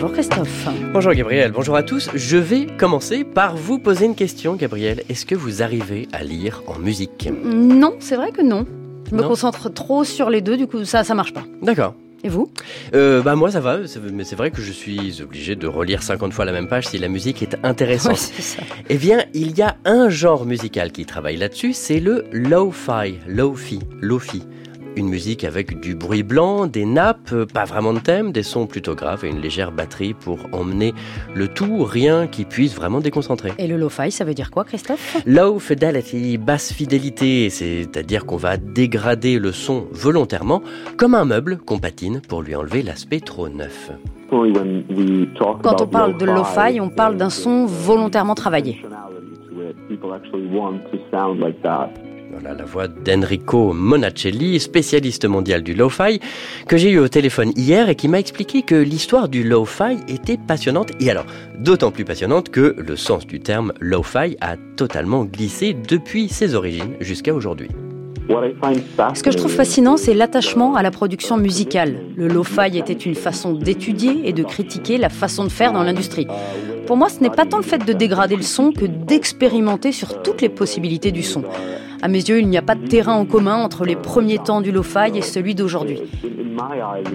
Bonjour Christophe. Bonjour Gabriel, bonjour à tous. Je vais commencer par vous poser une question, Gabriel. Est-ce que vous arrivez à lire en musique? Non, c'est vrai que non. Je me Non? concentre trop sur les deux, du coup ça ça marche pas. D'accord. Et vous? Euh, bah moi ça va, mais c'est vrai que je suis obligé de relire 50 fois la même page si la musique est intéressante. Ouais, c'est ça. Eh bien, il y a un genre musical qui travaille là-dessus, c'est le lo-fi, lo-fi, lo-fi. Une musique avec du bruit blanc, des nappes, euh, pas vraiment de thème, des sons plutôt graves et une légère batterie pour emmener le tout, rien qui puisse vraiment déconcentrer. Et le lo-fi, ça veut dire quoi Christophe? Low fidelity, basse fidélité, c'est-à-dire qu'on va dégrader le son volontairement, comme un meuble qu'on patine pour lui enlever l'aspect trop neuf. Quand on parle de lo-fi, on parle d'un son volontairement travaillé. Voilà la voix d'Enrico Monacelli, spécialiste mondial du lo-fi, que j'ai eu au téléphone hier et qui m'a expliqué que l'histoire du lo-fi était passionnante, et alors d'autant plus passionnante que le sens du terme lo-fi a totalement glissé depuis ses origines jusqu'à aujourd'hui. Ce que je trouve fascinant, c'est l'attachement à la production musicale. Le lo-fi était une façon d'étudier et de critiquer la façon de faire dans l'industrie. Pour moi, ce n'est pas tant le fait de dégrader le son que d'expérimenter sur toutes les possibilités du son. À mes yeux, il n'y a pas de terrain en commun entre les premiers temps du lo-fi et celui d'aujourd'hui.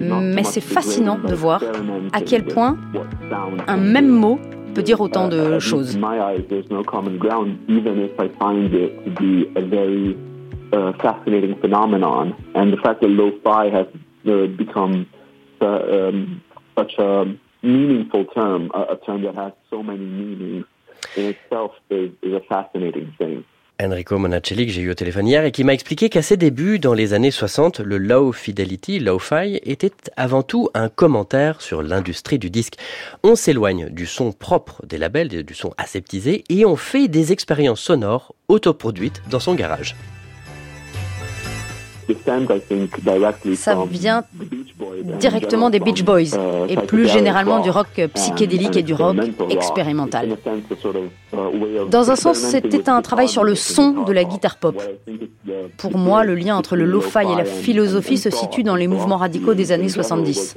Mais c'est fascinant de voir à quel point Un même mot peut dire autant de choses. Uh, fascinating phenomenon, and the fact that lo-fi has uh, become uh, um, such a meaningful term, a, a term that has so many meanings in itself, is, is a fascinating thing. Enrico Monacelli que j'ai eu au téléphone hier et qui m'a expliqué qu'à ses débuts dans les années 60, le low fidelity, low-fi, était avant tout un commentaire sur l'industrie du disque. On s'éloigne du son propre des labels, du son aseptisé, et on fait des expériences sonores autoproduites dans son garage. Ça vient directement des Beach Boys uh, et plus généralement du rock and- psychédélique et du rock expérimental. Uh, Dans un sens, c'était un travail sur le son de la guitar guitare pop. The- Pour moi, le lien entre le lo-fi et la philosophie se situe dans les mouvements radicaux des années 70.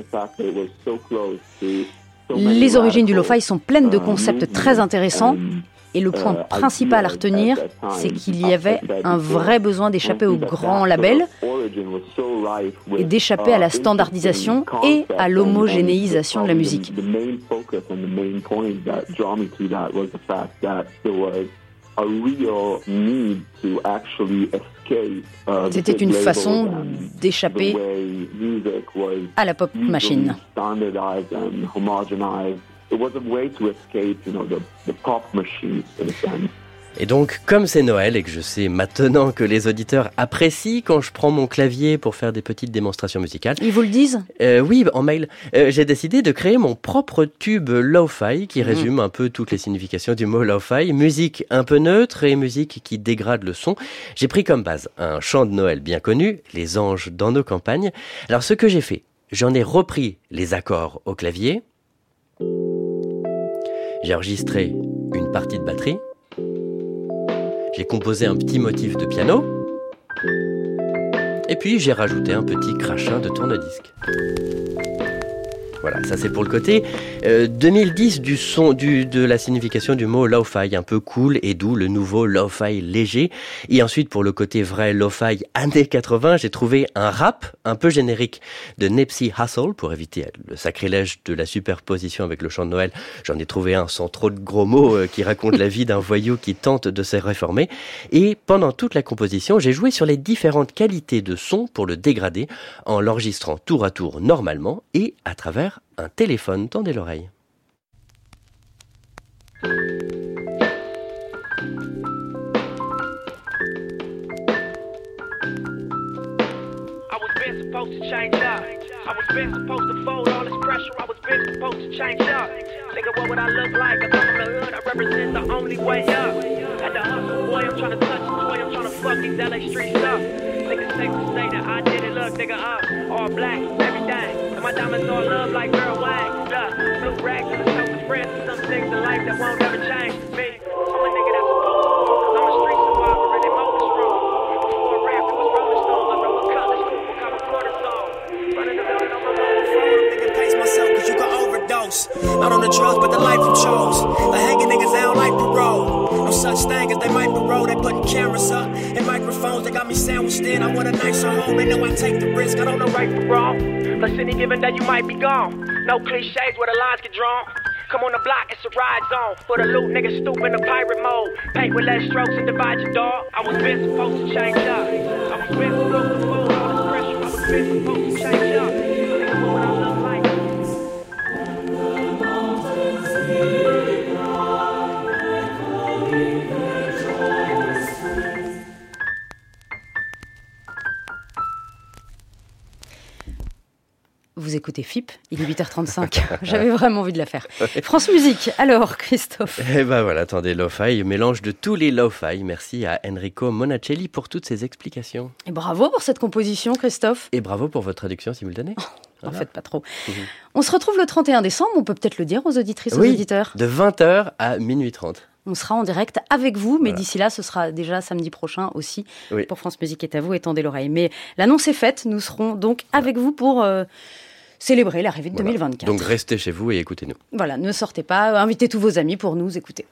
Les origines du lo-fi sont pleines de concepts très intéressants et le point principal à retenir, c'est qu'il y avait un vrai besoin d'échapper aux grands labels et d'échapper à la standardisation et à l'homogénéisation de la musique. C'était une façon d'échapper à la pop machine. It was a way to escape, you know, the, the pop machines in a sense. Et donc, comme c'est Noël et que je sais maintenant que les auditeurs apprécient quand je prends mon clavier pour faire des petites démonstrations musicales, Ils vous le disent Euh, oui, en mail. Euh, j'ai décidé de créer mon propre tube lo-fi qui résume un peu toutes les significations du mot lo-fi. Musique un peu neutre et musique qui dégrade le son. J'ai pris comme base un chant de Noël bien connu, Les anges dans nos campagnes. Alors ce que j'ai fait, j'en ai repris les accords au clavier. J'ai enregistré une partie de batterie. J'ai composé un petit motif de piano. Et puis j'ai rajouté un petit crachin de tourne-disque. Voilà, ça c'est pour le côté euh, 2010 du son, du, de la signification du mot lo-fi, un peu cool et doux, le nouveau lo-fi léger. Et ensuite pour le côté vrai lo-fi années 80, j'ai trouvé un rap un peu générique de Nipsey Hussle pour éviter le sacrilège de la superposition avec le chant de Noël. J'en ai trouvé un sans trop de gros mots euh, qui raconte la vie d'un voyou qui tente de se réformer. Et pendant toute la composition, j'ai joué sur les différentes qualités de son pour le dégrader en l'enregistrant tour à tour normalement et à travers un téléphone. Tendez l'oreille. I represent the only way up. The hustle, boy, I'm touch I'm fuck these LA streets up. To say that I did it, look, nigga, up. All black, everything. And my diamonds all love like Earl Wang. Look, blue rags and the sofa friends, some things in life that won't ever change. Me, I'm a nigga that's supposed to I'm a street survivor and this road. Before rap, it was Rolling Stones, I know what color school, what kind of cortisone. Running the building on my own. Nigga, pace myself cause you can overdose. Not on the drugs, but the life you chose. The hanging such thing as they might parole. They putting cameras up and microphones. They got me sandwiched in. I want a nicer home. They know I take the risk. I don't know right from wrong. Plus, any given day you might be gone. No cliches where the lines get drawn. Come on the block, it's a ride zone. For the loot, niggas stoop in the pirate mode. Paint with less strokes and divide your dog. I was been supposed to change up. I was been supposed to fold all this pressure. I was been supposed to change up. Vous écoutez FIP, il est 8h35. J'avais vraiment envie de la faire. France Musique, alors Christophe Eh ben voilà, attendez, lo-fi, mélange de tous les lo-fi. Merci à Enrico Monacelli pour toutes ces explications. Et bravo pour cette composition Christophe. Et bravo pour votre traduction simultanée. En fait, pas trop. On se retrouve le 31 décembre, on peut peut-être le dire aux auditrices, aux auditeurs. de 20h à minuit 30. On sera en direct avec vous, mais Voilà. d'ici là, ce sera déjà samedi prochain aussi Oui. pour France Musique est à vous et tendez l'oreille. Mais l'annonce est faite, nous serons donc avec vous pour euh, célébrer l'arrivée de Voilà. 2024. Donc restez chez vous et écoutez-nous. Voilà, ne sortez pas, invitez tous vos amis pour nous écouter.